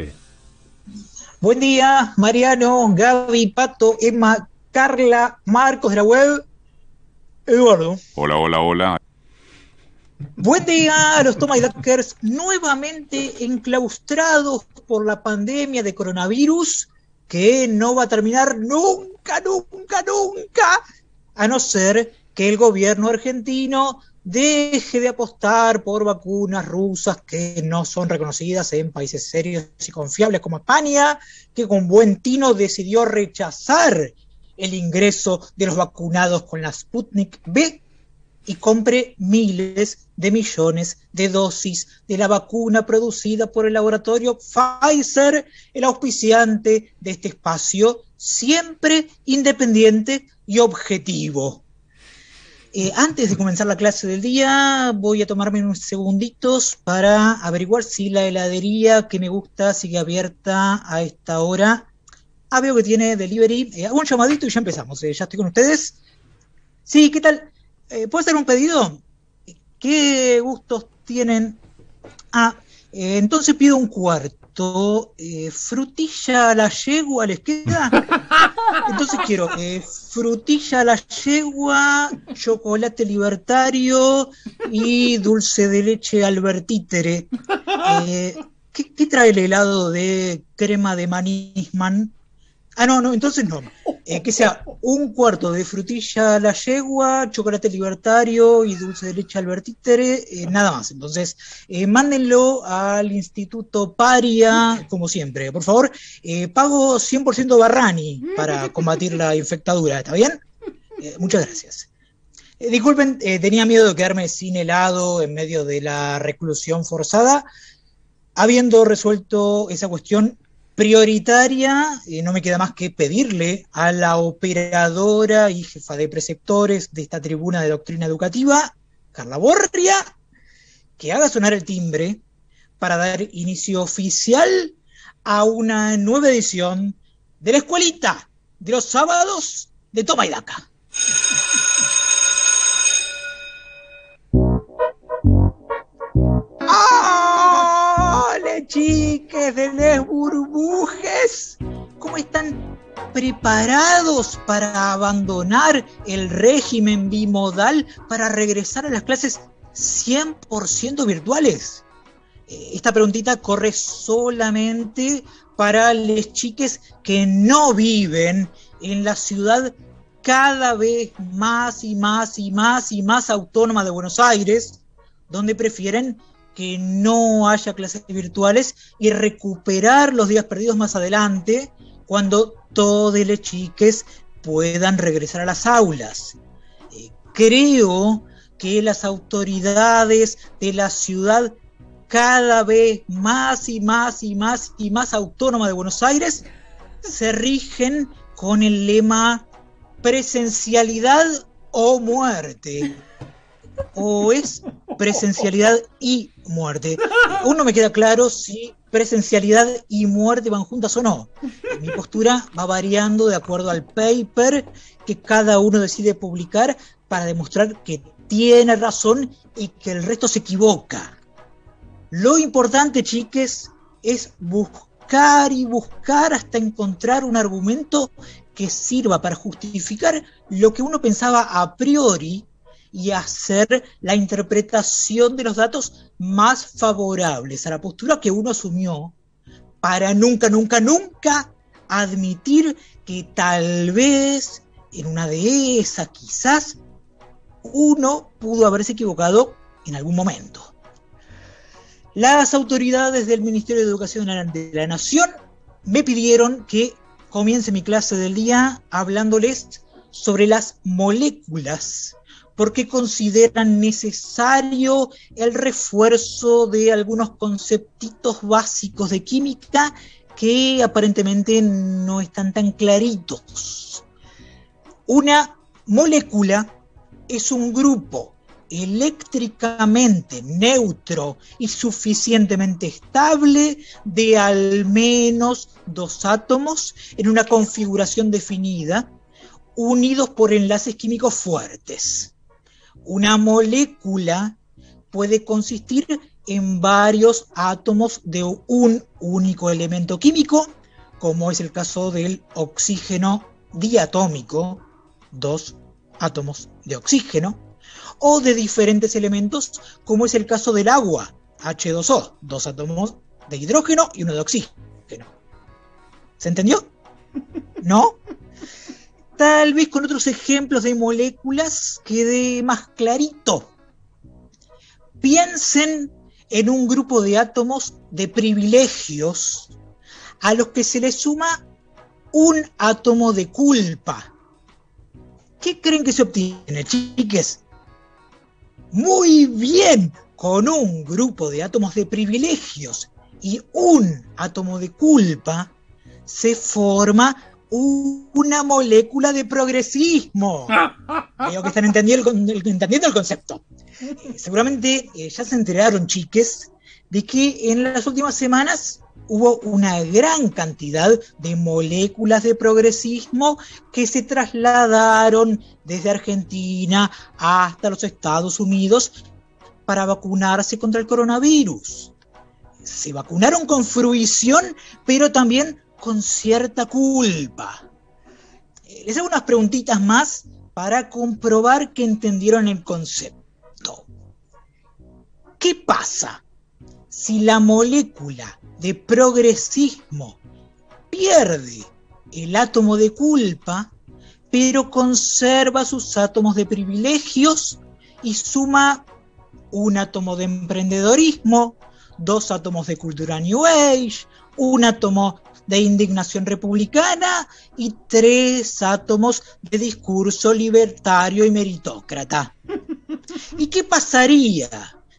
adelante. Buen día, Mariano, Gaby, Pato, Emma, Carla, Marcos de la web, Eduardo. Hola, hola, hola. Buen día a los Duckers nuevamente enclaustrados por la pandemia de coronavirus que no va a terminar nunca, nunca, nunca, a no ser que el gobierno argentino deje de apostar por vacunas rusas que no son reconocidas en países serios y confiables como España, que con buen tino decidió rechazar el ingreso de los vacunados con la Sputnik B y compre miles de millones de dosis de la vacuna producida por el laboratorio Pfizer, el auspiciante de este espacio, siempre independiente y objetivo. Eh, antes de comenzar la clase del día, voy a tomarme unos segunditos para averiguar si la heladería que me gusta sigue abierta a esta hora. Ah, veo que tiene delivery. Eh, hago un llamadito y ya empezamos. Eh, ya estoy con ustedes. Sí, ¿qué tal? ¿Puedo hacer un pedido? ¿Qué gustos tienen? Ah, entonces pido un cuarto eh, frutilla a la yegua, ¿les queda? Entonces quiero eh, frutilla a la yegua, chocolate libertario y dulce de leche albertítere. Eh, ¿qué, ¿qué, trae el helado de crema de manisman? Ah, no, no, entonces no. Eh, que sea un cuarto de frutilla a la yegua, chocolate libertario y dulce de leche albertítere, eh, nada más. Entonces, eh, mándenlo al Instituto Paria, como siempre. Por favor, pago 100% Barrani para combatir la infectadura, ¿está bien? muchas gracias. disculpen, tenía miedo de quedarme sin helado en medio de la reclusión forzada. Habiendo resuelto esa cuestión, prioritaria, y no me queda más que pedirle a la operadora y jefa de preceptores de esta tribuna de doctrina educativa, Carla Borria, que haga sonar el timbre para dar inicio oficial a una nueva edición de la escuelita de los sábados de Toma y Daca. Chiques de les burbujes, ¿cómo están preparados para abandonar el régimen bimodal para regresar a las clases 100% virtuales? Eh, esta preguntita corre solamente para les chiques que no viven en la ciudad cada vez más y más y más y más autónoma de Buenos Aires, donde prefieren que no haya clases virtuales y recuperar los días perdidos más adelante cuando todos los chiques puedan regresar a las aulas. Eh, creo que las autoridades de la ciudad cada vez más y más y más y más autónoma de Buenos Aires se rigen con el lema presencialidad o muerte o es presencialidad y muerte. Aún no me queda claro si presencialidad y muerte van juntas o no. Mi postura va variando de acuerdo al paper que cada uno decide publicar para demostrar que tiene razón y que el resto se equivoca. Lo importante, chiques, es buscar y buscar hasta encontrar un argumento que sirva para justificar lo que uno pensaba a priori y hacer la interpretación de los datos más favorables a la postura que uno asumió para nunca, nunca, nunca admitir que tal vez en una de esas quizás uno pudo haberse equivocado en algún momento. Las autoridades del Ministerio de Educación de la Nación me pidieron que comience mi clase del día hablándoles sobre las moléculas porque consideran necesario el refuerzo de algunos conceptitos básicos de química que aparentemente no están tan claritos. Una molécula es un grupo eléctricamente neutro y suficientemente estable de al menos dos átomos en una configuración definida, unidos por enlaces químicos fuertes. Una molécula puede consistir en varios átomos de un único elemento químico, como es el caso del oxígeno diatómico, dos átomos de oxígeno, o de diferentes elementos, como es el caso del agua, H2O, dos átomos de hidrógeno y uno de oxígeno. ¿Se entendió? ¿No? Tal vez con otros ejemplos de moléculas quede más clarito. Piensen en un grupo de átomos de privilegios a los que se le suma un átomo de culpa. ¿Qué creen que se obtiene, chiques? Muy bien, con un grupo de átomos de privilegios y un átomo de culpa, se forma una molécula de progresismo. Veo que están entendiendo el, concepto. Eh, seguramente eh, ya se enteraron, chiques, de que en las últimas semanas hubo una gran cantidad de moléculas de progresismo que se trasladaron desde Argentina hasta los Estados Unidos para vacunarse contra el coronavirus. Se vacunaron con fruición, pero también con cierta culpa. Les hago unas preguntitas más para comprobar que entendieron el concepto. ¿Qué pasa si la molécula de progresismo pierde el átomo de culpa, pero conserva sus átomos de privilegios y suma un átomo de emprendedorismo, dos átomos de cultura New Age, un átomo de indignación republicana y tres átomos de discurso libertario y meritócrata. ¿Y qué pasaría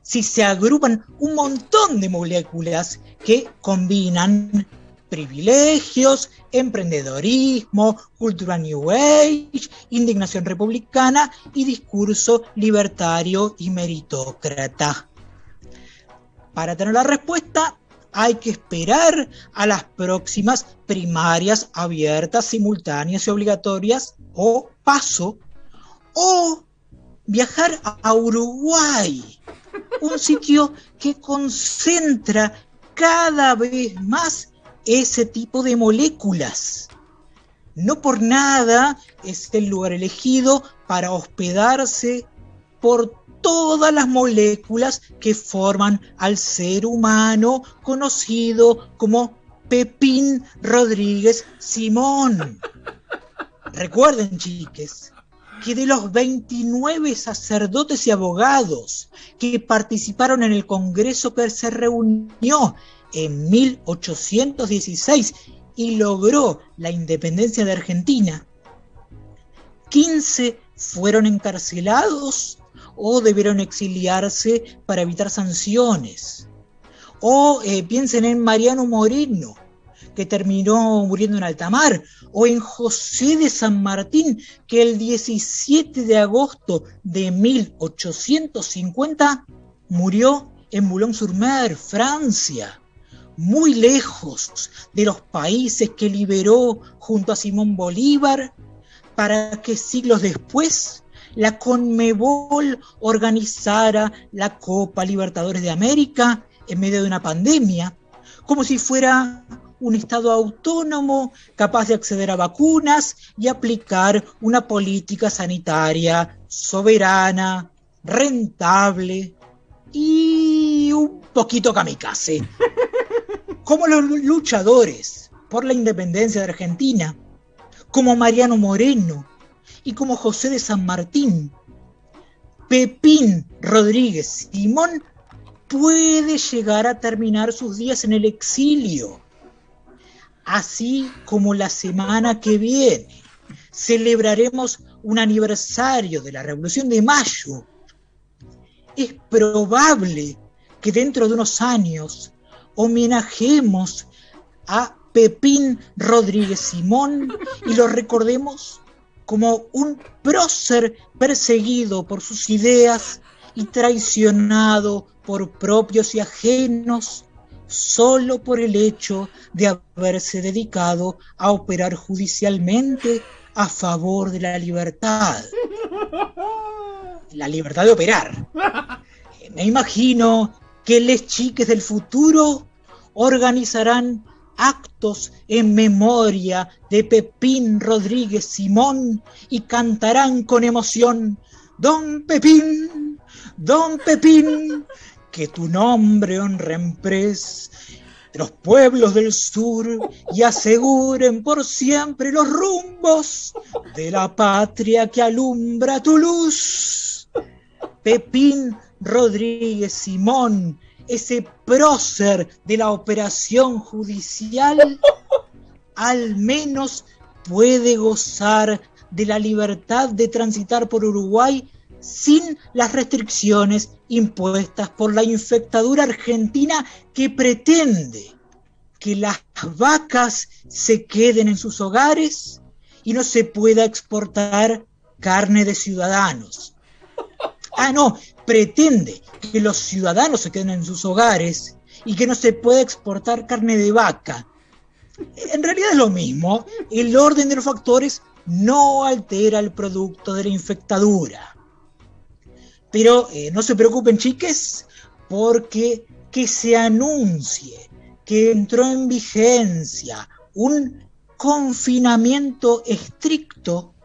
si se agrupan un montón de moléculas que combinan privilegios, emprendedorismo, cultura New Age, indignación republicana y discurso libertario y meritócrata? Para tener la respuesta, hay que esperar a las próximas primarias abiertas, simultáneas y obligatorias o paso, o viajar a Uruguay, un sitio que concentra cada vez más ese tipo de moléculas. No por nada es el lugar elegido para hospedarse por todas las moléculas que forman al ser humano conocido como Pepín Rodríguez Simón. Recuerden, chiques, que de los 29 sacerdotes y abogados que participaron en el Congreso que se reunió en 1816 y logró la independencia de Argentina, 15 fueron encarcelados o debieron exiliarse para evitar sanciones. O eh, piensen en Mariano Moreno, que terminó muriendo en alta mar, o en José de San Martín, que el 17 de agosto de 1850 murió en Boulogne-sur-Mer, Francia, muy lejos de los países que liberó junto a Simón Bolívar, para que siglos después la Conmebol organizara la Copa Libertadores de América en medio de una pandemia, como si fuera un Estado autónomo capaz de acceder a vacunas y aplicar una política sanitaria soberana, rentable y un poquito kamikaze. Como los luchadores por la independencia de Argentina, como Mariano Moreno, y como José de San Martín. Pepín Rodríguez Simón puede llegar a terminar sus días en el exilio. Así como la semana que viene celebraremos un aniversario de la Revolución de Mayo, es probable que dentro de unos años homenajemos a Pepín Rodríguez Simón y lo recordemos como un prócer perseguido por sus ideas y traicionado por propios y ajenos solo por el hecho de haberse dedicado a operar judicialmente a favor de la libertad. La libertad de operar. Me imagino que les chiques del futuro organizarán actos en memoria de Pepín Rodríguez Simón y cantarán con emoción, Don Pepín, Don Pepín, que tu nombre honre en pres de los pueblos del sur y aseguren por siempre los rumbos de la patria que alumbra tu luz. Pepín Rodríguez Simón, ese prócer de la operación judicial, al menos puede gozar de la libertad de transitar por Uruguay sin las restricciones impuestas por la infectadura argentina que pretende que las vacas se queden en sus hogares y no se pueda exportar carne de ciudadanos. Ah, no, pretende que los ciudadanos se queden en sus hogares y que no se pueda exportar carne de vaca. En realidad es lo mismo, el orden de los factores no altera el producto de la infectadura. Pero eh, no se preocupen, chiques, porque que se anuncie que entró en vigencia un confinamiento estricto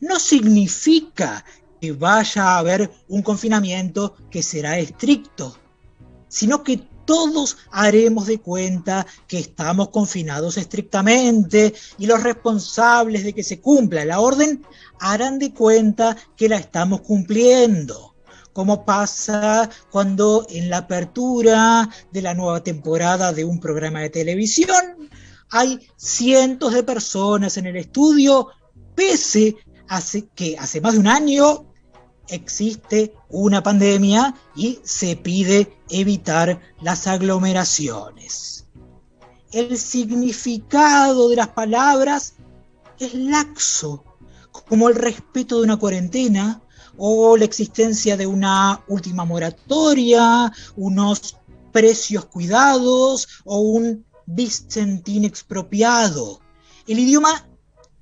no significa que vaya a haber un confinamiento que será estricto, sino que todos haremos de cuenta que estamos confinados estrictamente y los responsables de que se cumpla la orden harán de cuenta que la estamos cumpliendo como pasa cuando en la apertura de la nueva temporada de un programa de televisión hay cientos de personas en el estudio, pese a que hace más de un año existe una pandemia y se pide evitar las aglomeraciones. El significado de las palabras es laxo, como el respeto de una cuarentena o la existencia de una última moratoria, unos precios cuidados o un Vicentín expropiado. El idioma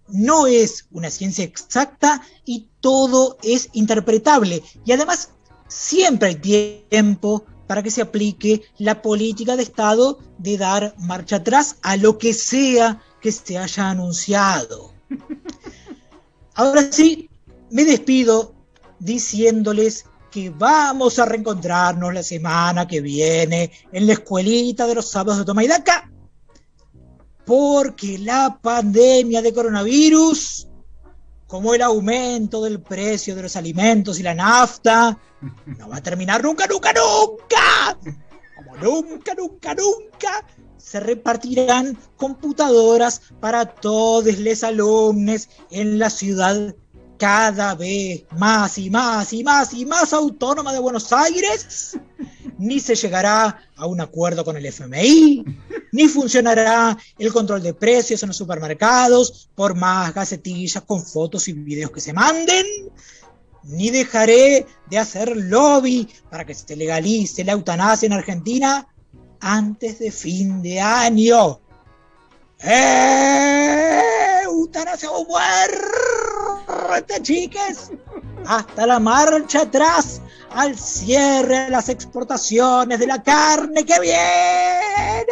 no es una ciencia exacta y todo es interpretable. Y además, siempre hay tiempo para que se aplique la política de Estado de dar marcha atrás a lo que sea que se haya anunciado. Ahora sí, me despido diciéndoles que vamos a reencontrarnos la semana que viene en la escuelita de los sábados de Tomaidaca porque la pandemia de coronavirus, como el aumento del precio de los alimentos y la nafta, no va a terminar nunca, nunca, nunca. Como nunca, nunca, nunca se repartirán computadoras para todos los alumnos en la ciudad cada vez más y más y más y más autónoma de Buenos Aires, ni se llegará a un acuerdo con el FMI, ni funcionará el control de precios en los supermercados por más gacetillas con fotos y videos que se manden, ni dejaré de hacer lobby para que se legalice la eutanasia en Argentina antes de fin de año. ¡Eutanasia o muerte, chiques! Hasta la marcha atrás al cierre de las exportaciones de la carne que viene.